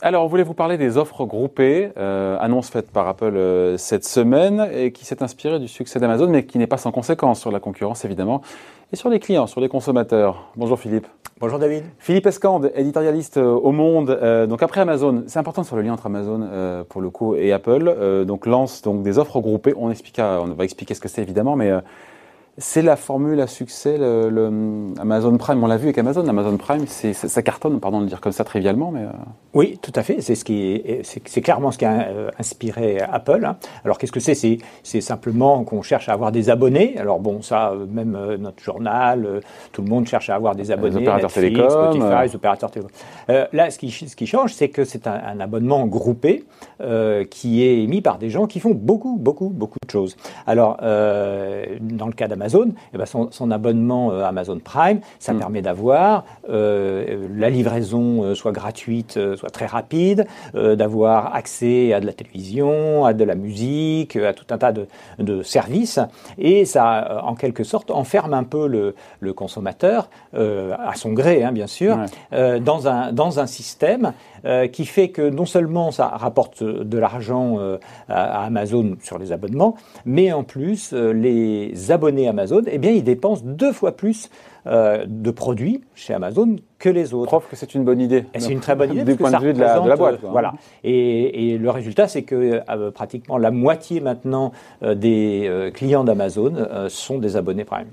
Alors, on voulait vous parler des offres groupées, euh, annonce faite par Apple euh, cette semaine et qui s'est inspirée du succès d'Amazon, mais qui n'est pas sans conséquence sur la concurrence évidemment et sur les clients, sur les consommateurs. Bonjour Philippe. Bonjour David. Philippe Escande, éditorialiste euh, au Monde. Euh, donc après Amazon, c'est important faire le lien entre Amazon pour le coup et Apple. Donc lance donc des offres groupées. On on va expliquer ce que c'est évidemment, mais c'est la formule à succès, le, le Amazon Prime. On l'a vu avec Amazon. Amazon Prime, c'est, ça cartonne, pardon de le dire comme ça trivialement, mais. Euh... Oui, tout à fait. C'est ce qui, c'est, clairement ce qui a euh, inspiré Apple. Hein. Alors qu'est-ce que c'est? C'est, simplement qu'on cherche à avoir des abonnés. Alors bon, ça, euh, même notre journal, tout le monde cherche à avoir des abonnés. Les opérateurs Netflix. Spotify, les opérateurs télécoms. là, ce qui, ce qui change, c'est que c'est un, un abonnement groupé qui est émis par des gens qui font beaucoup, beaucoup, beaucoup de choses. Alors, dans le cas d'Amazon, eh ben, son, son, abonnement euh, Amazon Prime, ça mm. permet d'avoir euh, la livraison euh, soit gratuite, soit très rapide, d'avoir accès à de la télévision, à de la musique, à tout un tas de, de services, et ça, en quelque sorte, enferme un peu le, le consommateur, à son gré, hein, bien sûr, ouais. dans, un, dans un système qui fait que non seulement ça rapporte de l'argent à, à, Amazon sur les abonnements, mais en plus, les abonnés Amazon, eh bien, ils dépensent deux fois plus euh, de produits chez Amazon que les autres. Preuve que c'est une bonne idée. C'est une très bonne idée. Du point de vue de la, de la, boîte. Euh, voilà. Et, et, le résultat, c'est que euh, pratiquement la moitié maintenant euh, des clients d'Amazon sont des abonnés Prime.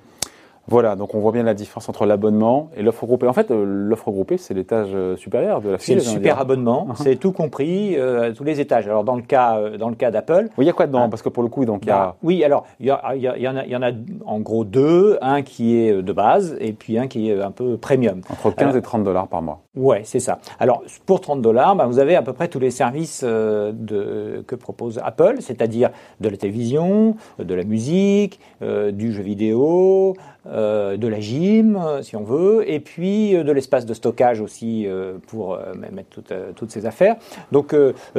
Voilà, donc on voit bien la différence entre l'abonnement et l'offre groupée. En fait, euh, l'offre groupée, c'est l'étage euh, supérieur de la C'est le super abonnement, uh-huh. c'est tout compris, euh, tous les étages. Alors dans le cas, dans le cas d'Apple, oui, il y a quoi dedans hein, Parce que pour le coup, donc il y a. Bah, oui, alors il y, a, il, y a, il, y en a, y en a en gros deux, un qui est de base et puis un qui est un peu premium. Entre 15 alors, et 30 dollars par mois. Ouais, c'est ça. Alors pour 30 dollars, bah, vous avez à peu près tous les services de, que propose Apple, c'est-à-dire de la télévision, de la musique, du jeu vidéo. Euh, de la gym, si on veut, et puis euh, de l'espace de stockage aussi euh, pour mettre toutes, toutes ces affaires. Donc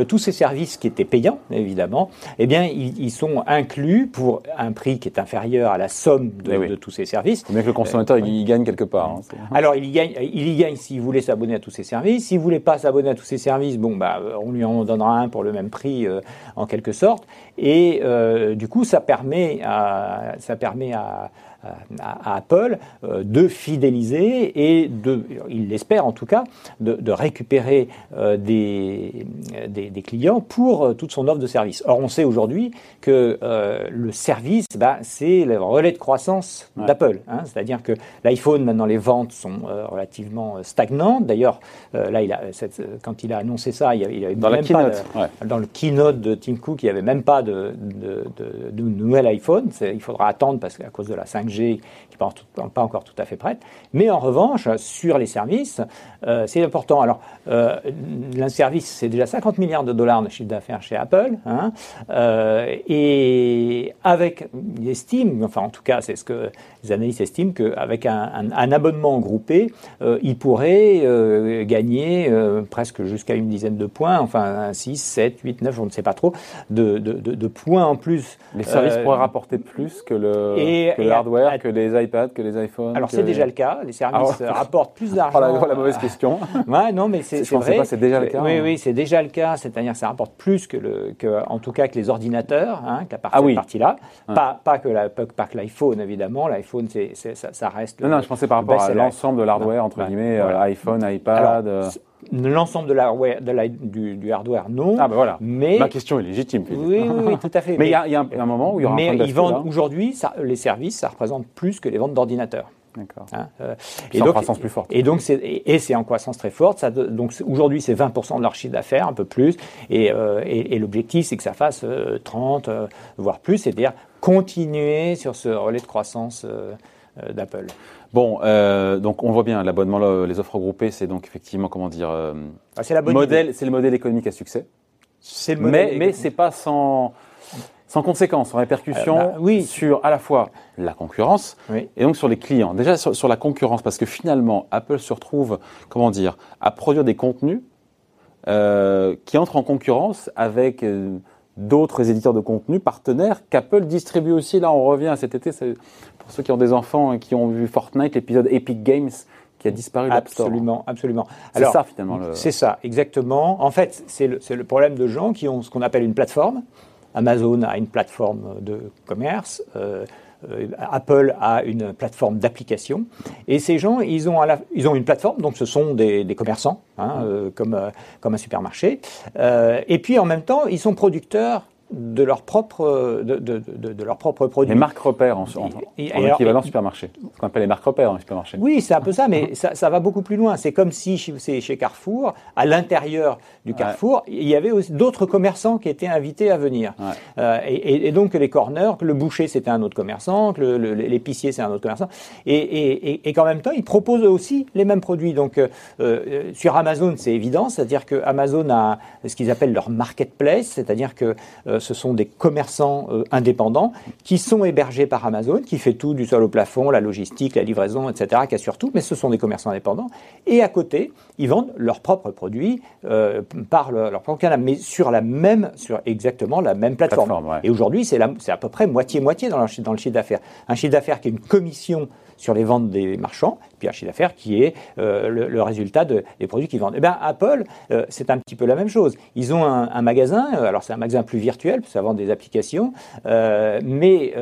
tous ces services qui étaient payants, évidemment, eh bien ils, ils, sont inclus pour un prix qui est inférieur à la somme de, oui. de tous ces services. Mais que le consommateur il y gagne quelque part. Hein, Alors il y gagne, il y gagne s'il voulait à tous ces services. S'il voulait pas s'abonner à tous ces services, bon bah on lui en donnera un pour le même prix en quelque sorte. Et du coup ça permet à ça permet à à, à Apple euh, de fidéliser et de, il l'espère en tout cas, de, de récupérer euh, des, des, des, clients pour euh, toute son offre de service. Or, on sait aujourd'hui que le service, bah, c'est le relais de croissance ouais. d'Apple. Hein, C'est-à-dire que l'iPhone, maintenant, les ventes sont relativement stagnantes. D'ailleurs, là, il a, cette, quand il a annoncé ça, il y avait, dans même la keynote, pas, ouais. dans le keynote de Tim Cook, il n'y avait même pas de, de, de, de nouvel iPhone. Il faudra attendre parce qu'à cause de la 5G, qui n'est pas encore tout à fait prête. Mais en revanche, sur les services, euh, c'est important. Alors, euh, le service, c'est déjà 50 milliards de dollars de chiffre d'affaires chez Apple. Hein, euh, et avec, il estime, enfin en tout cas, c'est ce que les analystes estiment, qu'avec un, un, un, abonnement groupé, euh, il pourrait gagner presque jusqu'à une dizaine de points, enfin 6, 7, 8, 9, je ne sais pas trop, de, de, de, de points en plus. Les services pourraient rapporter plus que le, et, que le hardware, à, que les iPads, que les iPhones Alors c'est déjà le cas, les services ah, rapportent plus d'argent. Oh, la, la, mauvaise question. ouais, non, mais c'est vrai. c'est déjà le cas. Oui, hein. oui, c'est déjà le cas. C'est-à-dire que ça rapporte plus que, le, que, en tout cas, que les ordinateurs, hein, que la partie, ah, oui. partie-là. Ouais. Pas, pas que la, pas que l'iPhone, évidemment. L'iPhone, ça, ça, reste. Non, le, non, je pensais par rapport à l'ensemble de l'hardware, entre guillemets, euh, iPhone, iPad. Euh... L'ensemble de la, du, du, hardware, non. Ah ben voilà. Mais ma question est légitime. Oui, oui, oui, tout à fait. mais il y, y, a un moment où il y aura mais un ils vendent aujourd'hui, les services, ça représente plus que les ventes d'ordinateurs. D'accord. Hein, euh, et, donc, en croissance plus forte. Et donc, c'est, et, c'est en croissance très forte. Ça, donc, aujourd'hui, c'est 20% de leur chiffre d'affaires, un peu plus. Et, euh, et, et l'objectif, c'est que ça fasse euh, 30, voire plus. C'est-à-dire continuer sur ce relais de croissance euh, d'Apple. Bon, euh, donc on voit bien l'abonnement, les offres groupées, c'est donc effectivement comment dire, euh, ah, c'est la bonne modèle, c'est le modèle économique à succès. C'est le modèle. Mais, mais c'est pas sans sans conséquences, sans répercussions euh, bah, oui. sur à la fois la concurrence oui. et donc sur les clients. Déjà sur, sur, la concurrence, parce que finalement, Apple se retrouve, comment dire, à produire des contenus euh, qui entrent en concurrence avec euh, d'autres éditeurs de contenu partenaires qu'Apple distribue aussi. Là, on revient à cet été, pour ceux qui ont des enfants et qui ont vu Fortnite, l'épisode Epic Games qui a disparu de. Absolument, absolument. C'est ça finalement. Le... C'est ça, exactement. En fait, c'est le, le, problème de gens qui ont ce qu'on appelle une plateforme. Amazon a une plateforme de commerce. Euh, euh, Apple a une plateforme d'application. Et ces gens, ils ont, la, ils ont une plateforme, donc ce sont des, des commerçants, hein, euh, comme, euh, comme un supermarché. et puis en même temps, ils sont producteurs de leur propre de, de, de, de leur propre produit. Les marques repères en, en, en équivalent supermarché. Ce qu'on appelle les marques repères en supermarché. Oui, c'est un peu ça, mais ça, ça, va beaucoup plus loin. C'est comme si c'est chez Carrefour, à l'intérieur du Carrefour, ouais. il y avait d'autres commerçants qui étaient invités à venir. Ouais. Euh, et, et, donc les corners, que le boucher c'était un autre commerçant, que l'épicier c'est un autre commerçant, et, et, et qu'en même temps ils proposent aussi les mêmes produits. Donc euh, euh sur Amazon c'est évident, c'est-à-dire que Amazon a ce qu'ils appellent leur marketplace, c'est-à-dire que euh, ce sont des commerçants euh, indépendants qui sont hébergés par Amazon, qui fait tout du sol au plafond, la logistique, la livraison, etc., qui assure tout, mais ce sont des commerçants indépendants. Et à côté, ils vendent leurs propres produits euh, par le, leur propre canal, mais sur la même, sur exactement la même plateforme. plateforme ouais. Et aujourd'hui, c'est à peu près moitié-moitié dans, dans le chiffre d'affaires. Un chiffre d'affaires qui est une commission sur les ventes des marchands, puis un chiffre d'affaires qui est euh, le, le, résultat de, des produits qu'ils vendent. Eh bien, Apple, euh, c'est un petit peu la même chose. Ils ont un, un magasin, euh, alors c'est un magasin plus virtuel, parce que ça vend des applications, euh, mais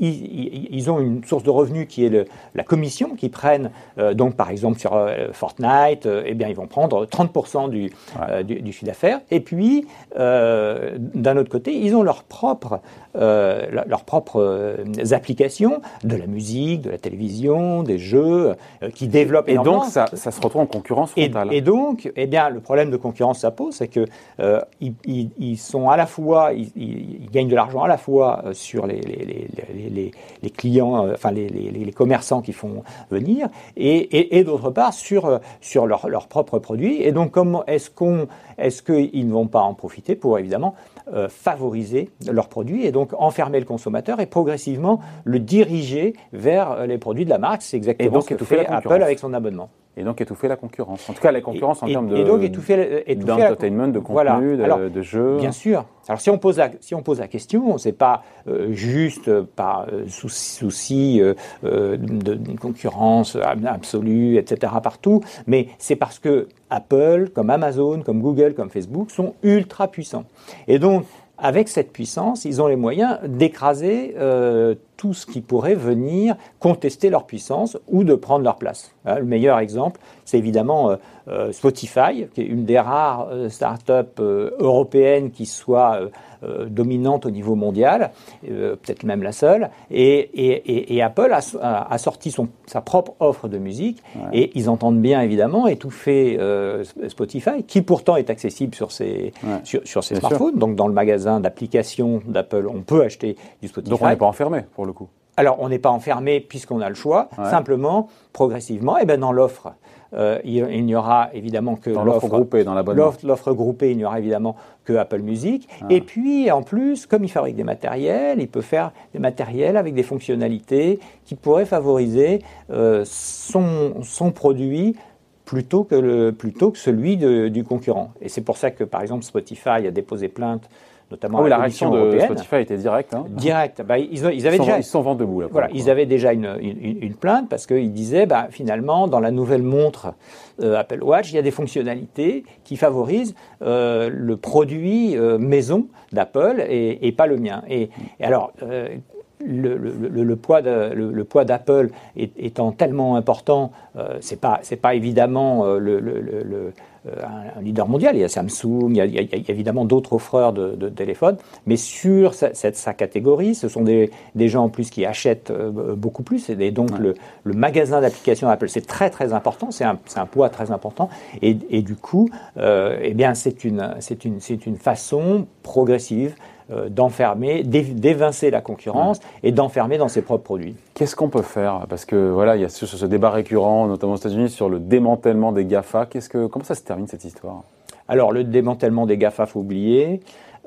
ils, ils, ont une source de revenus qui est le, la commission qu'ils prennent. donc, par exemple, sur Fortnite, eh bien, ils vont prendre 30% du, ouais. du, du, chiffre d'affaires. Et puis, d'un autre côté, ils ont leur propre, leurs propres applications, de la musique, de la télévision, des jeux, qui développent et donc ça, ça, se retrouve en concurrence frontale. Et, et, donc, eh bien, le problème de concurrence ça pose, c'est que euh, ils, ils, ils, sont à la fois, ils, ils gagnent de l'argent à la fois euh, sur les, les, les, les clients, euh, enfin les, commerçants qui font venir, et, et, et d'autre part sur sur leurs leur propres produits. Et donc, comment est-ce qu'on, est-ce qu'ils ne vont pas en profiter pour évidemment euh, favoriser leurs produits et donc enfermer le consommateur et progressivement le diriger vers les produits de la marque. C'est exactement ce que fait Apple avec son abonnement. Et donc étouffer la concurrence. En tout cas, la concurrence et, en termes de et donc étouffer, étouffer d'entertainment, de contenu, voilà. de, Alors, de jeux. Bien sûr. Alors si on pose la, si on pose la question, c'est pas euh, juste par euh, souci, souci euh, de, concurrence absolue, etc. partout, mais c'est parce que Apple, comme Amazon, comme Google, comme Facebook sont ultra puissants. Et donc avec cette puissance, ils ont les moyens d'écraser euh, tout ce qui pourrait venir contester leur puissance ou de prendre leur place. Hein, le meilleur exemple, c'est évidemment euh, euh, Spotify, qui est une des rares euh, startups européennes qui soit dominante au niveau mondial, peut-être même la seule. Et, et, et Apple a, a, sorti son, sa propre offre de musique ouais. et ils entendent bien évidemment étouffer Spotify, qui pourtant est accessible sur ses, ouais. sur, sur ses smartphones. Sûr. Donc dans le magasin d'applications d'Apple, on peut acheter du Spotify. Donc on n'est pas enfermé pour le coup. Alors, on n'est pas enfermé puisqu'on a le choix. Ouais. Simplement, progressivement, eh ben dans l'offre, euh, il, il n'y aura évidemment que l'offre groupée, dans. L'offre groupée, il n'y aura évidemment que Apple Music. Ah. Et puis, en plus, comme il fabrique des matériels, il peut faire des matériels avec des fonctionnalités qui pourraient favoriser euh, son, son produit plutôt que, le, plutôt que celui de, du concurrent. Et c'est pour ça que, par exemple, Spotify a déposé plainte notamment oh, la, la réaction de. Spotify était directe. Hein Direct. Bah, ils, ils, avaient ils déjà, ils sont vent debout là. Voilà, ils avaient déjà une, une, une plainte parce qu'ils disaient, bah, finalement, dans la nouvelle montre euh, Apple Watch, il y a des fonctionnalités qui favorisent euh, le produit euh, maison d'Apple et, et, pas le mien. Et, et alors. Euh, le, le, le, poids de, le, poids d'Apple étant tellement important, euh, c'est pas c'est pas évidemment euh, le, un, un, leader mondial. Il y a Samsung, il y a, il y a évidemment d'autres offreurs de, de, téléphones, mais sur sa, cette, sa catégorie, ce sont des, des, gens en plus qui achètent euh, beaucoup plus. Et donc ouais. le, magasin d'applications Apple, c'est très très important. C'est un, un, poids très important. Et, et du coup, eh bien c'est une c'est une c'est une façon progressive euh, d'enfermer, d'évincer la concurrence et d'enfermer dans ses propres produits. Qu'est-ce qu'on peut faire? Parce que voilà, il y a ce, ce débat récurrent, notamment aux États-Unis, sur le démantèlement des GAFA. Qu'est-ce que, comment ça se termine cette histoire? Alors, le démantèlement des GAFA, faut oublier,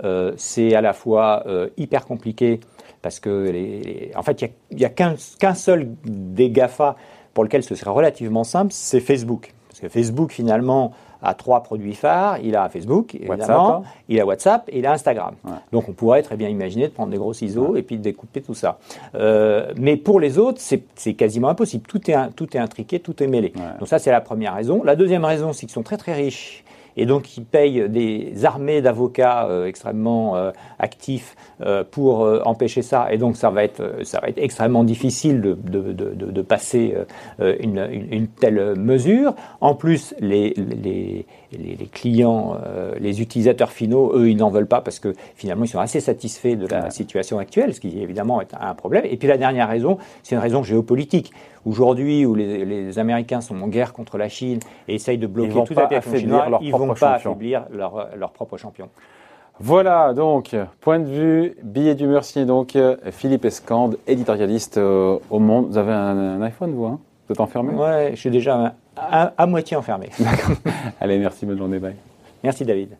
euh, c'est à la fois euh, hyper compliqué parce que, les, les, en fait, il n'y a, a qu'un qu seul des GAFA pour lequel ce serait relativement simple, c'est Facebook. Parce que Facebook, finalement, a trois produits phares. Il a Facebook, évidemment, il a WhatsApp et il a Instagram. Donc on pourrait très bien imaginer de prendre des gros ciseaux et puis de découper tout ça. Euh, mais pour les autres, c'est quasiment impossible. Tout est, tout est intriqué, tout est mêlé. Donc ça, c'est la première raison. La deuxième raison, c'est qu'ils sont très très riches et donc ils payent des armées d'avocats euh, extrêmement euh, actifs euh, pour empêcher ça, et donc ça va être, ça va être extrêmement difficile de, de, de, de passer une, une, telle mesure. En plus, les, les, les clients, les utilisateurs finaux, eux, ils n'en veulent pas parce que finalement, ils sont assez satisfaits de la situation actuelle, ce qui évidemment est un problème. Et puis la dernière raison, c'est une raison géopolitique. Aujourd'hui, où les, les, Américains sont en guerre contre la Chine et essayent de bloquer toute la chinoise, ils ne vont pas affaiblir leur, leur propre champion. Voilà, donc, point de vue, billet d'humeur signé donc Philippe Escande, éditorialiste euh, au Monde. Vous avez un, iPhone, vous hein? Vous êtes enfermé? Ouais, je suis déjà à, à moitié enfermé. D'accord. Allez, merci, bonne journée, bye. Merci, David.